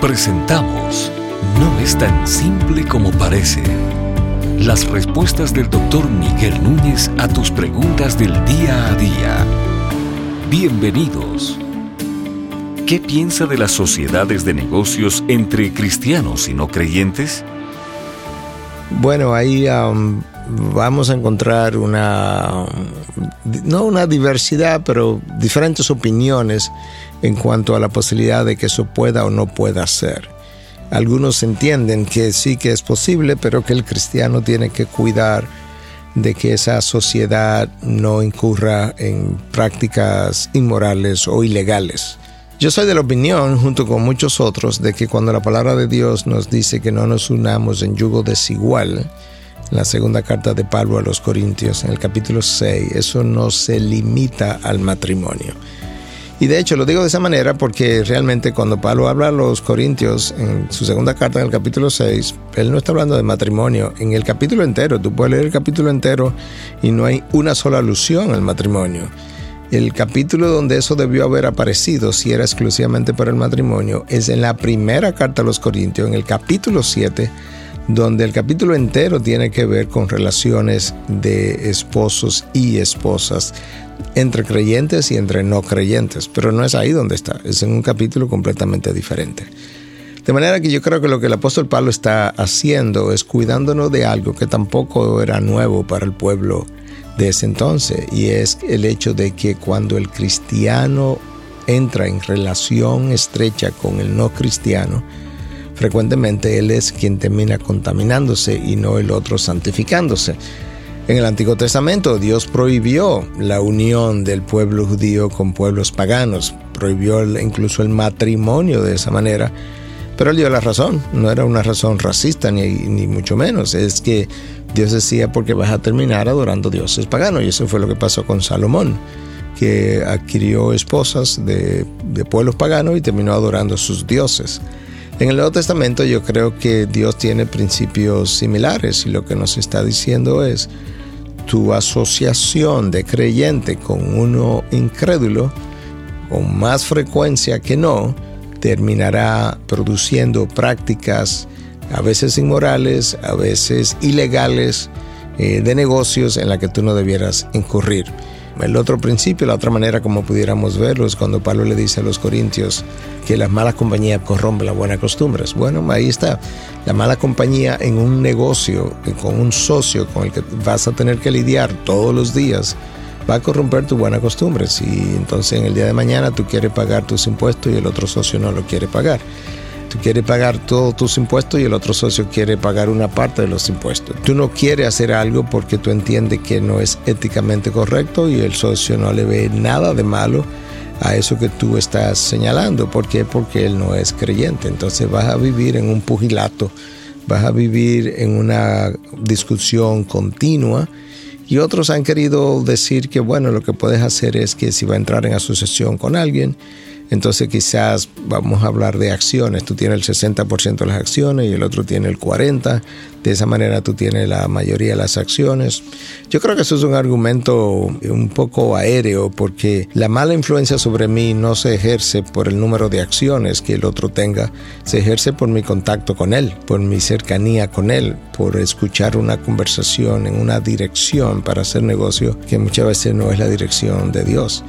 Presentamos No es tan simple como parece. Las respuestas del doctor Miguel Núñez a tus preguntas del día a día. Bienvenidos. ¿Qué piensa de las sociedades de negocios entre cristianos y no creyentes? Bueno, um, vamos a encontrar una, no una diversidad, pero diferentes opiniones en cuanto a la posibilidad de que eso pueda o no pueda ser. Algunos entienden que sí que es posible, pero que el cristiano tiene que cuidar de que esa sociedad no incurra en prácticas inmorales o ilegales. Yo soy de la opinión, junto con muchos otros, de que cuando la palabra de Dios nos dice que no nos unamos en yugo desigual, la segunda carta de Pablo a los Corintios, en el capítulo 6, eso no se limita al matrimonio. Y de hecho lo digo de esa manera porque realmente cuando Pablo habla a los Corintios en su segunda carta en el capítulo 6, él no está hablando de matrimonio. En el capítulo entero, tú puedes leer el capítulo entero y no hay una sola alusión al matrimonio. El capítulo donde eso debió haber aparecido, si era exclusivamente para el matrimonio, es en la primera carta a los Corintios, en el capítulo 7, donde el capítulo entero tiene que ver con relaciones de esposos y esposas, entre creyentes y entre no creyentes, pero no es ahí donde está, es en un capítulo completamente diferente. De manera que yo creo que lo que el apóstol Pablo está haciendo es cuidándonos de algo que tampoco era nuevo para el pueblo de ese entonces, y es el hecho de que cuando el cristiano entra en relación estrecha con el no cristiano, frecuentemente él es quien termina contaminándose y no el otro santificándose. En el Antiguo Testamento Dios prohibió la unión del pueblo judío con pueblos paganos, prohibió incluso el matrimonio de esa manera, pero él dio la razón, no era una razón racista ni, ni mucho menos, es que Dios decía porque vas a terminar adorando dioses paganos y eso fue lo que pasó con Salomón que adquirió esposas de, de pueblos paganos y terminó adorando sus dioses. En el Nuevo Testamento yo creo que Dios tiene principios similares y lo que nos está diciendo es tu asociación de creyente con uno incrédulo, con más frecuencia que no, terminará produciendo prácticas a veces inmorales, a veces ilegales, eh, de negocios en la que tú no debieras incurrir. El otro principio, la otra manera como pudiéramos verlo es cuando Pablo le dice a los corintios que las malas compañías corrompen las buenas costumbres. Bueno, ahí está. La mala compañía en un negocio, con un socio con el que vas a tener que lidiar todos los días, va a corromper tus buenas costumbres. Y entonces en el día de mañana tú quieres pagar tus impuestos y el otro socio no lo quiere pagar. Tú quieres pagar todos tus impuestos y el otro socio quiere pagar una parte de los impuestos. Tú no quieres hacer algo porque tú entiendes que no es éticamente correcto y el socio no le ve nada de malo a eso que tú estás señalando. ¿Por qué? Porque él no es creyente. Entonces vas a vivir en un pugilato, vas a vivir en una discusión continua. Y otros han querido decir que, bueno, lo que puedes hacer es que si va a entrar en asociación con alguien, entonces quizás vamos a hablar de acciones. Tú tienes el 60% de las acciones y el otro tiene el 40%. De esa manera tú tienes la mayoría de las acciones. Yo creo que eso es un argumento un poco aéreo porque la mala influencia sobre mí no se ejerce por el número de acciones que el otro tenga. Se ejerce por mi contacto con él, por mi cercanía con él, por escuchar una conversación en una dirección para hacer negocio que muchas veces no es la dirección de Dios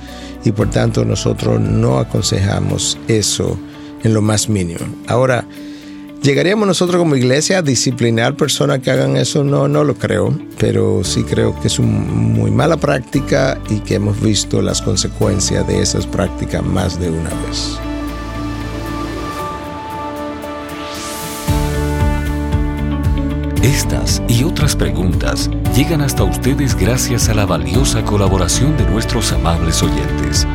y por tanto nosotros no aconsejamos eso en lo más mínimo. Ahora, ¿llegaríamos nosotros como iglesia a disciplinar personas que hagan eso? No, no lo creo, pero sí creo que es una muy mala práctica y que hemos visto las consecuencias de esas prácticas más de una vez. Estas y otras preguntas llegan hasta ustedes gracias a la valiosa colaboración de nuestros amables oyentes.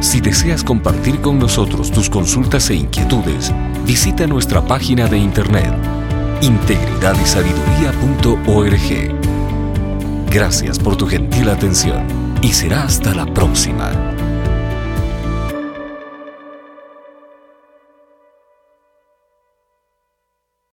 Si deseas compartir con nosotros tus consultas e inquietudes, visita nuestra página de internet integridadysabiduría.org. Gracias por tu gentil atención y será hasta la próxima.